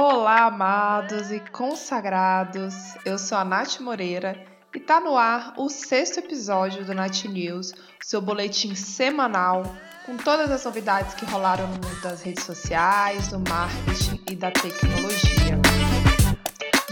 Olá, amados e consagrados. Eu sou a Nath Moreira e tá no ar o sexto episódio do Nath News, seu boletim semanal com todas as novidades que rolaram no mundo das redes sociais, do marketing e da tecnologia.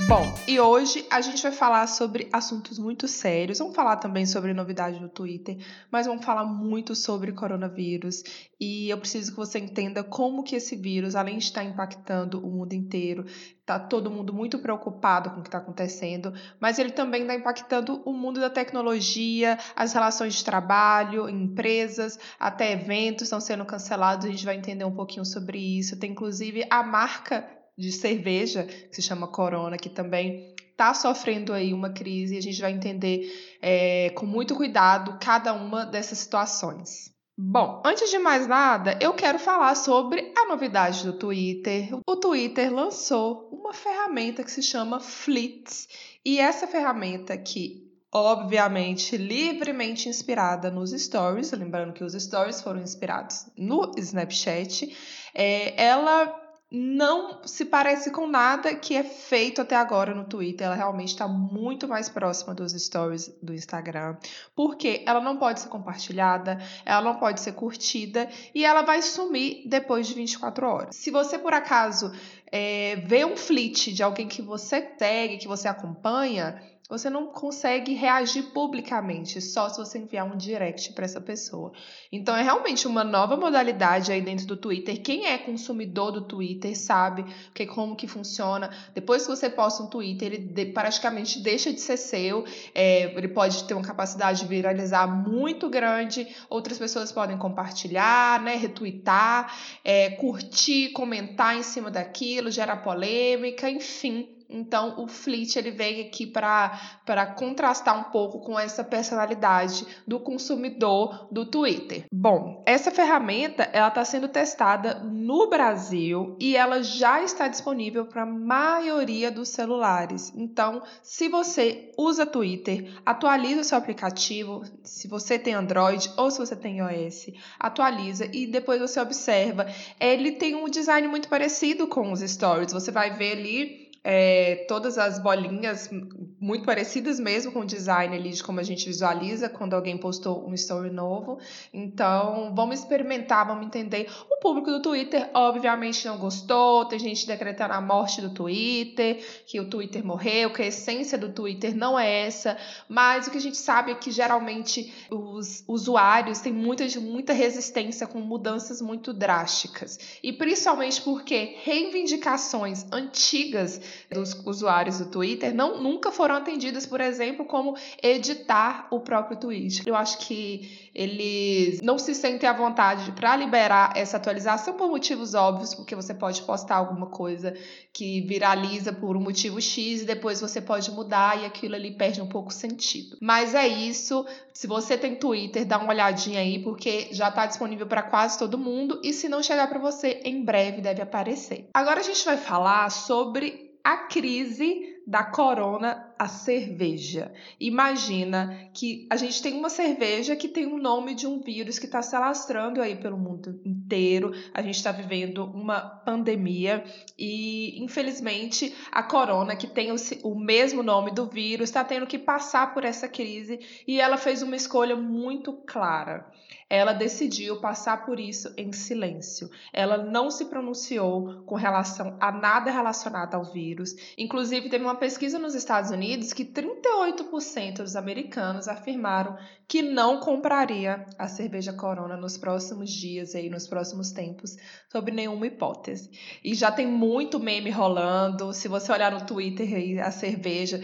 Bom, e hoje a gente vai falar sobre assuntos muito sérios. Vamos falar também sobre novidade no Twitter, mas vamos falar muito sobre coronavírus. E eu preciso que você entenda como que esse vírus, além de estar impactando o mundo inteiro, tá todo mundo muito preocupado com o que está acontecendo, mas ele também está impactando o mundo da tecnologia, as relações de trabalho, empresas, até eventos estão sendo cancelados. A gente vai entender um pouquinho sobre isso. Tem inclusive a marca de cerveja, que se chama Corona, que também está sofrendo aí uma crise e a gente vai entender é, com muito cuidado cada uma dessas situações. Bom, antes de mais nada, eu quero falar sobre a novidade do Twitter. O Twitter lançou uma ferramenta que se chama Flits, e essa ferramenta que obviamente livremente inspirada nos stories, lembrando que os stories foram inspirados no Snapchat, é, ela não se parece com nada que é feito até agora no Twitter. Ela realmente está muito mais próxima dos stories do Instagram, porque ela não pode ser compartilhada, ela não pode ser curtida e ela vai sumir depois de 24 horas. Se você por acaso é, vê um flit de alguém que você segue, que você acompanha, você não consegue reagir publicamente, só se você enviar um direct para essa pessoa. Então é realmente uma nova modalidade aí dentro do Twitter. Quem é consumidor do Twitter sabe que como que funciona. Depois que você posta um Twitter, ele praticamente deixa de ser seu. É, ele pode ter uma capacidade de viralizar muito grande. Outras pessoas podem compartilhar, né, retweetar, é, curtir, comentar em cima daquilo, gerar polêmica, enfim então, o Fleet ele vem aqui para contrastar um pouco com essa personalidade do consumidor do Twitter. Bom, essa ferramenta ela está sendo testada no Brasil e ela já está disponível para a maioria dos celulares. Então, se você usa Twitter, atualiza o seu aplicativo. Se você tem Android ou se você tem iOS, atualiza e depois você observa. Ele tem um design muito parecido com os Stories. Você vai ver ali é, todas as bolinhas muito parecidas mesmo com o design ali de como a gente visualiza quando alguém postou um story novo. Então, vamos experimentar, vamos entender. O público do Twitter, obviamente, não gostou. Tem gente decretando a morte do Twitter, que o Twitter morreu, que a essência do Twitter não é essa. Mas o que a gente sabe é que geralmente os usuários têm muita, muita resistência com mudanças muito drásticas. E principalmente porque reivindicações antigas dos usuários do Twitter não nunca foram atendidas, por exemplo, como editar o próprio tweet. Eu acho que eles não se sentem à vontade para liberar essa atualização por motivos óbvios, porque você pode postar alguma coisa que viraliza por um motivo X e depois você pode mudar e aquilo ali perde um pouco sentido. Mas é isso. Se você tem Twitter, dá uma olhadinha aí, porque já está disponível para quase todo mundo e se não chegar para você, em breve deve aparecer. Agora a gente vai falar sobre a crise da corona a cerveja. Imagina que a gente tem uma cerveja que tem o nome de um vírus que está se alastrando aí pelo mundo inteiro. A gente está vivendo uma pandemia e, infelizmente, a corona, que tem o, mesmo nome do vírus, está tendo que passar por essa crise e ela fez uma escolha muito clara. Ela decidiu passar por isso em silêncio. Ela não se pronunciou com relação a nada relacionado ao vírus. Inclusive, teve uma pesquisa nos Estados Unidos que 38% dos americanos afirmaram que não compraria a cerveja Corona nos próximos dias e nos próximos tempos, sob nenhuma hipótese. E já tem muito meme rolando. Se você olhar no Twitter aí, a cerveja,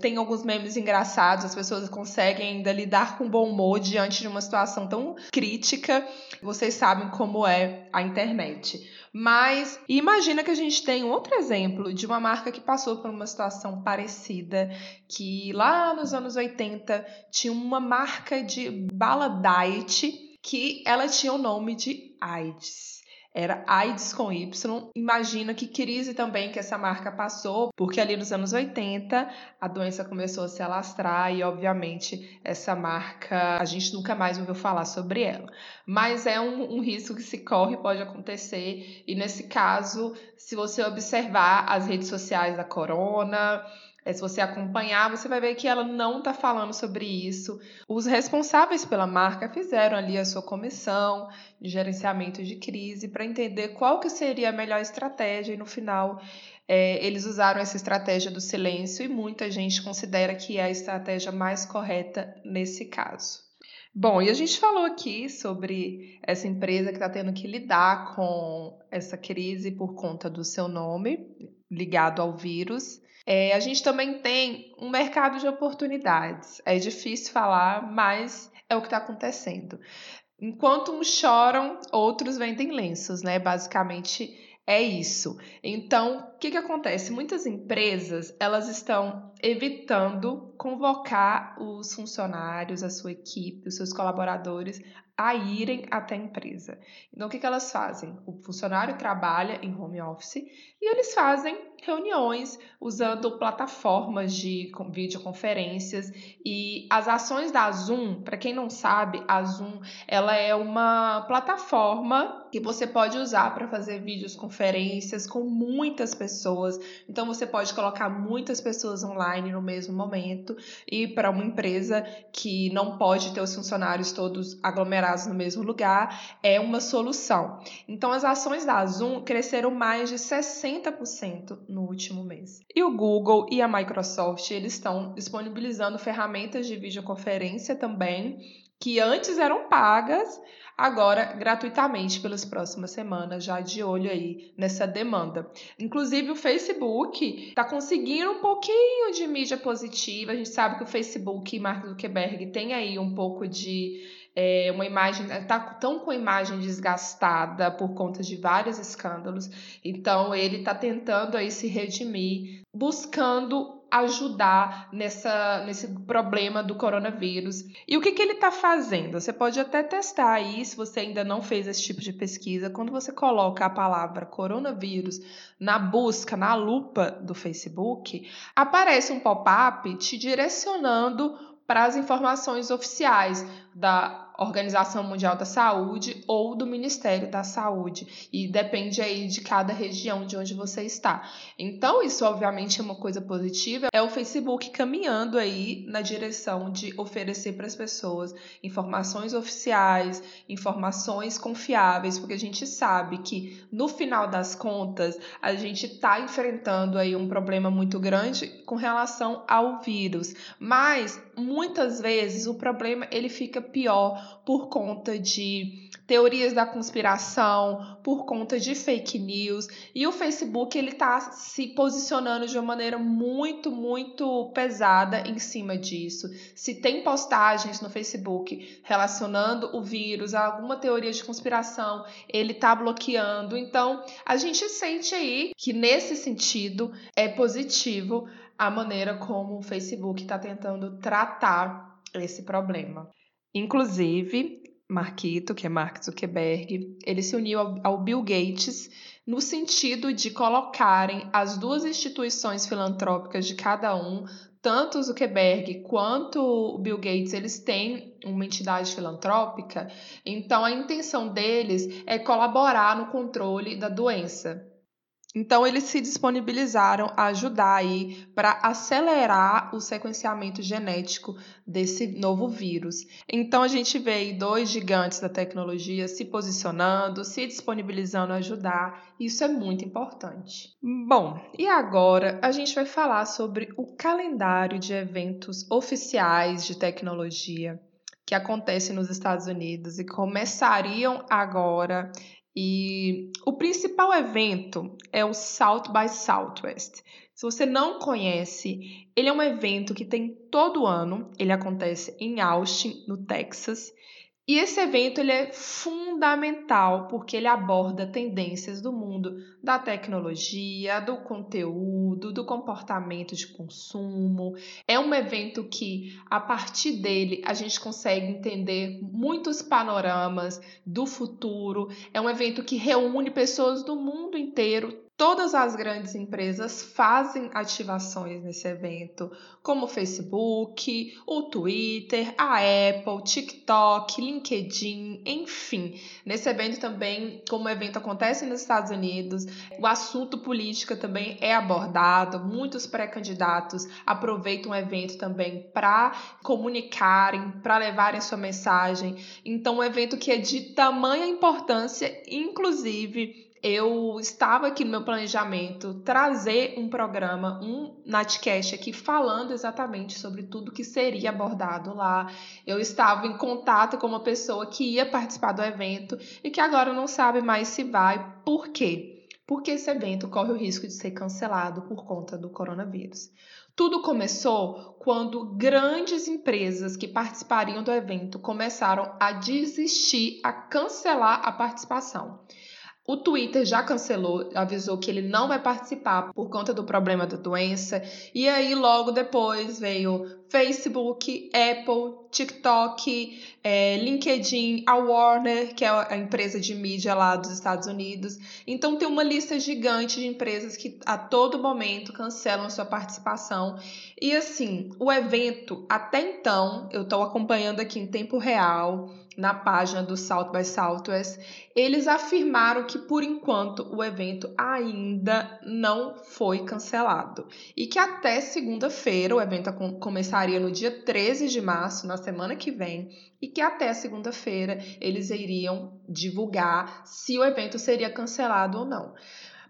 tem alguns memes engraçados, as pessoas conseguem ainda lidar com bom humor diante de uma situação tão crítica, vocês sabem como é a internet. Mas imagina que a gente tem outro exemplo de uma marca que passou por uma situação parecida, que lá nos anos 80 tinha uma marca de bala diet que ela tinha o nome de AIDS. Era AIDS com Y. Imagina que crise também que essa marca passou, porque ali nos anos 80 a doença começou a se alastrar e, obviamente, essa marca a gente nunca mais ouviu falar sobre ela. Mas é um, um risco que se corre, pode acontecer, e nesse caso, se você observar as redes sociais da Corona, se você acompanhar, você vai ver que ela não está falando sobre isso. Os responsáveis pela marca fizeram ali a sua comissão de gerenciamento de crise para entender qual que seria a melhor estratégia e no final é, eles usaram essa estratégia do silêncio e muita gente considera que é a estratégia mais correta nesse caso. Bom, e a gente falou aqui sobre essa empresa que está tendo que lidar com essa crise por conta do seu nome ligado ao vírus. É, a gente também tem um mercado de oportunidades. É difícil falar, mas é o que está acontecendo. Enquanto uns choram, outros vendem lenços, né? Basicamente é isso. Então, que, que acontece? Muitas empresas elas estão evitando convocar os funcionários, a sua equipe, os seus colaboradores a irem até a empresa. Então, o que, que elas fazem? O funcionário trabalha em home office e eles fazem reuniões usando plataformas de videoconferências e as ações da Zoom, para quem não sabe, a Zoom ela é uma plataforma que você pode usar para fazer videoconferências com muitas pessoas. Então você pode colocar muitas pessoas online no mesmo momento e para uma empresa que não pode ter os funcionários todos aglomerados no mesmo lugar, é uma solução. Então as ações da Zoom cresceram mais de 60% no último mês. E o Google e a Microsoft, eles estão disponibilizando ferramentas de videoconferência também, que antes eram pagas, agora gratuitamente pelas próximas semanas, já de olho aí nessa demanda. Inclusive o Facebook está conseguindo um pouquinho de mídia positiva. A gente sabe que o Facebook e Mark Zuckerberg tem aí um pouco de é, uma imagem, tá tão com a imagem desgastada por conta de vários escândalos, então ele está tentando aí se redimir, buscando ajudar nessa, nesse problema do coronavírus. E o que, que ele está fazendo? Você pode até testar aí, se você ainda não fez esse tipo de pesquisa, quando você coloca a palavra coronavírus na busca, na lupa do Facebook, aparece um pop-up te direcionando para as informações oficiais da Organização Mundial da Saúde ou do Ministério da Saúde, e depende aí de cada região de onde você está. Então, isso obviamente é uma coisa positiva, é o Facebook caminhando aí na direção de oferecer para as pessoas informações oficiais, informações confiáveis, porque a gente sabe que no final das contas a gente está enfrentando aí um problema muito grande com relação ao vírus, mas muitas vezes o problema ele fica pior por conta de teorias da conspiração, por conta de fake news. E o Facebook ele está se posicionando de uma maneira muito, muito pesada em cima disso. Se tem postagens no Facebook relacionando o vírus a alguma teoria de conspiração, ele está bloqueando. Então, a gente sente aí que nesse sentido é positivo a maneira como o Facebook está tentando tratar esse problema. Inclusive, Marquito, que é Mark Zuckerberg, ele se uniu ao, ao Bill Gates no sentido de colocarem as duas instituições filantrópicas de cada um, tanto o Zuckerberg quanto o Bill Gates, eles têm uma entidade filantrópica, então a intenção deles é colaborar no controle da doença. Então, eles se disponibilizaram a ajudar aí para acelerar o sequenciamento genético desse novo vírus. Então, a gente vê aí dois gigantes da tecnologia se posicionando, se disponibilizando a ajudar. Isso é muito importante. Bom, e agora a gente vai falar sobre o calendário de eventos oficiais de tecnologia que acontece nos Estados Unidos e começariam agora e o principal evento é o South by Southwest. Se você não conhece, ele é um evento que tem todo ano, ele acontece em Austin, no Texas, E esse evento ele é fundamental porque ele aborda tendências do mundo da tecnologia, do conteúdo, do comportamento de consumo. É um evento que, a partir dele, a gente consegue entender muitos panoramas do futuro. É um evento que reúne pessoas do mundo inteiro, Todas as grandes empresas fazem ativações nesse evento, como o Facebook, o Twitter, a Apple, TikTok, LinkedIn, enfim. Nesse evento também, como o evento acontece nos Estados Unidos, o assunto política também é abordado. Muitos pré-candidatos aproveitam o evento também para comunicarem, para levarem sua mensagem. Então, um evento que é de tamanha importância, inclusive eu estava aqui no meu planejamento trazer um programa, um Natcast aqui falando exatamente sobre tudo que seria abordado lá. Eu estava em contato com uma pessoa que ia participar do evento e que agora não sabe mais se vai. Por quê? Porque esse evento corre o risco de ser cancelado por conta do coronavírus. Tudo começou quando grandes empresas que participariam do evento começaram a desistir, a cancelar a participação. O Twitter já cancelou, avisou que ele não vai participar por conta do problema da doença. E aí, logo depois, veio Facebook, Apple, TikTok, é, LinkedIn, a Warner, que é a empresa de mídia lá dos Estados Unidos. Então, tem uma lista gigante de empresas que a todo momento cancelam sua participação. E assim, o evento, até então, eu estou acompanhando aqui em tempo real na página do South by Southwest, eles afirmaram que por enquanto o evento ainda não foi cancelado e que até segunda-feira, o evento começaria no dia 13 de março, na semana que vem, e que até segunda-feira eles iriam divulgar se o evento seria cancelado ou não.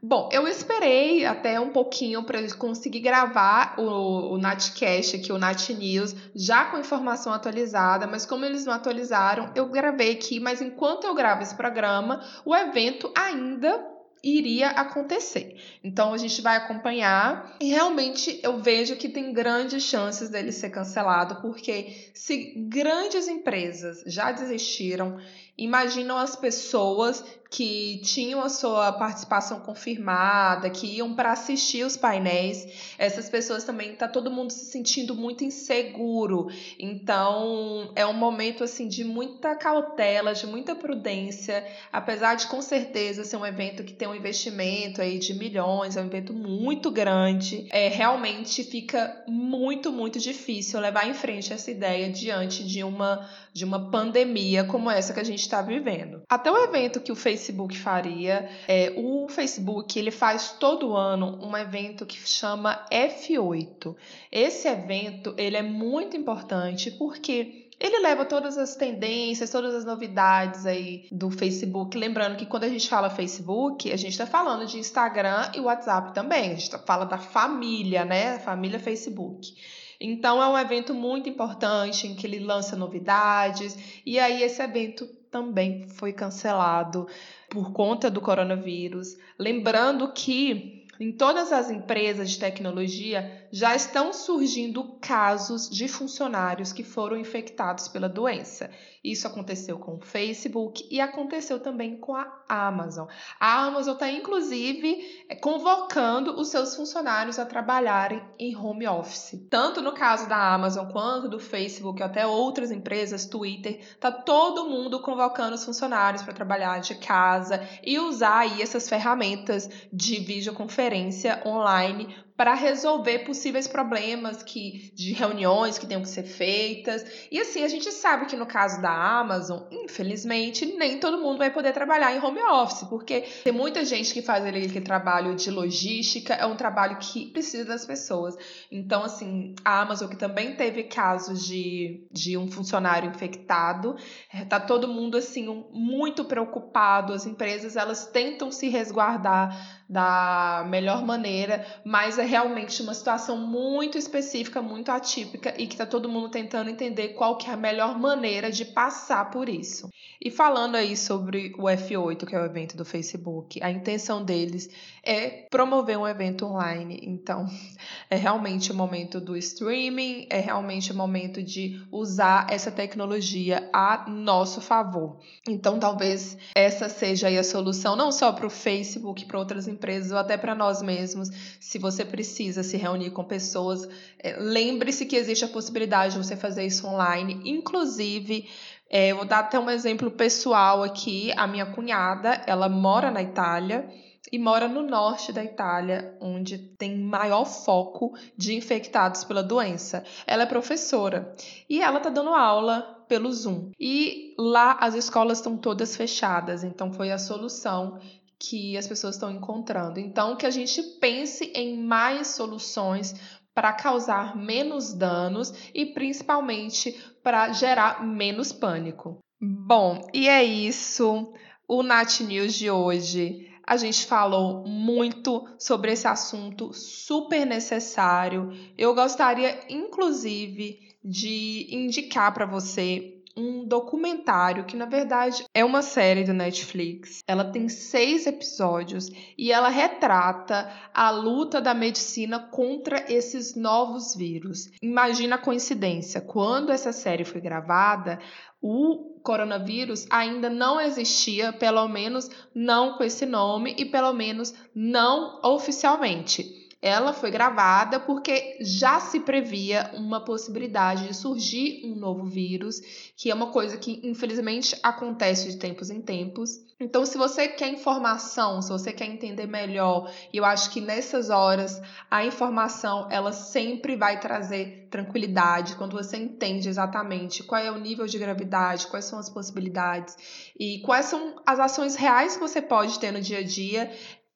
Bom, eu esperei até um pouquinho para conseguir gravar o, o Natcast aqui, o Nat News, já com informação atualizada, mas como eles não atualizaram, eu gravei aqui, mas enquanto eu gravo esse programa, o evento ainda iria acontecer. Então a gente vai acompanhar e realmente eu vejo que tem grandes chances dele ser cancelado, porque se grandes empresas já desistiram, imaginam as pessoas que tinham a sua participação confirmada, que iam para assistir os painéis, essas pessoas também tá todo mundo se sentindo muito inseguro. Então, é um momento assim de muita cautela, de muita prudência, apesar de com certeza ser um evento que tem um investimento aí de milhões, é um evento muito grande. É realmente fica muito, muito difícil levar em frente essa ideia diante de uma de uma pandemia como essa que a gente está vivendo. Até o evento que o Facebook faria. É, o Facebook ele faz todo ano um evento que chama F8. Esse evento ele é muito importante porque ele leva todas as tendências, todas as novidades aí do Facebook. Lembrando que quando a gente fala Facebook, a gente está falando de Instagram e WhatsApp também. A gente tá, fala da família, né? Família Facebook. Então é um evento muito importante em que ele lança novidades. E aí esse evento também foi cancelado por conta do coronavírus. Lembrando que em todas as empresas de tecnologia já estão surgindo casos de funcionários que foram infectados pela doença. Isso aconteceu com o Facebook e aconteceu também com a Amazon. A Amazon está, inclusive, é, convocando os seus funcionários a trabalharem em home office. Tanto no caso da Amazon quanto do Facebook, até outras empresas, Twitter, tá todo mundo convocando os funcionários para trabalhar de casa e usar aí essas ferramentas de videoconferência online para resolver possíveis problemas que de reuniões que tenham que ser feitas. E assim, a gente sabe que no caso da Amazon, infelizmente, nem todo mundo vai poder trabalhar em home office, porque tem muita gente que faz aquele trabalho de logística, é um trabalho que precisa das pessoas. Então, assim, a Amazon que também teve casos de, de um funcionário infectado, é, tá todo mundo assim muito preocupado, as empresas elas tentam se resguardar da melhor maneira, mas é realmente uma situação muito específica, muito atípica e que está todo mundo tentando entender qual que é a melhor maneira de passar por isso. E falando aí sobre o F8, que é o evento do Facebook, a intenção deles é promover um evento online. Então, é realmente o momento do streaming, é realmente o momento de usar essa tecnologia a nosso favor. Então, talvez essa seja a solução, não só para o Facebook, para outras empresas, ou até para nós mesmos. Se você precisa se reunir com pessoas, é, lembre-se que existe a possibilidade de você fazer isso online, inclusive. É, eu vou dar até um exemplo pessoal aqui. A minha cunhada, ela mora na Itália e mora no norte da Itália, onde tem maior foco de infectados pela doença. Ela é professora e ela está dando aula pelo Zoom. E lá as escolas estão todas fechadas, então foi a solução que as pessoas estão encontrando. Então, que a gente pense em mais soluções para causar menos danos e principalmente para gerar menos pânico. Bom, e é isso. O Nat News de hoje a gente falou muito sobre esse assunto super necessário. Eu gostaria, inclusive, de indicar para você um documentário que, na verdade, é uma série do Netflix. Ela tem seis episódios e ela retrata a luta da medicina contra esses novos vírus. Imagina a coincidência. Quando essa série foi gravada, o coronavírus ainda não existia, pelo menos não com esse nome e pelo menos não oficialmente. Ela foi gravada porque já se previa uma possibilidade de surgir um novo vírus, que é uma coisa que infelizmente acontece de tempos em tempos. Então, se você quer informação, se você quer entender melhor, eu acho que nessas horas a informação ela sempre vai trazer tranquilidade quando você entende exatamente qual é o nível de gravidade, quais são as possibilidades e quais são as ações reais que você pode ter no dia a dia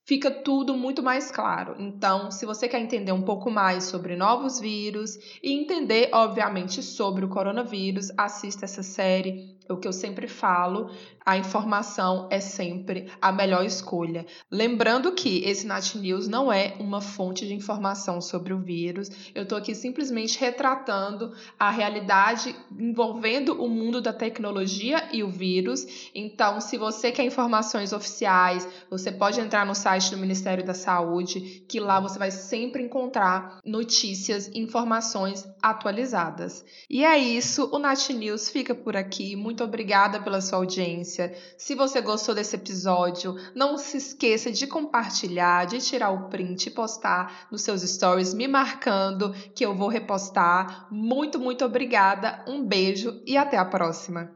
fica tudo muito mais claro. Então, se você quer entender um pouco mais sobre novos vírus e entender, obviamente, sobre o coronavírus, assista essa série. O que eu sempre falo, a informação é sempre a melhor escolha. Lembrando que esse Nat News não é uma fonte de informação sobre o vírus, eu estou aqui simplesmente retratando a realidade envolvendo o mundo da tecnologia e o vírus. Então, se você quer informações oficiais, você pode entrar no site do Ministério da Saúde, que lá você vai sempre encontrar notícias e informações atualizadas. E é isso, o Nat News fica por aqui. Muito obrigada pela sua audiência. Se você gostou desse episódio, não se esqueça de compartilhar, de tirar o print e postar nos seus stories, me marcando que eu vou repostar. Muito, muito obrigada. Um beijo e até a próxima.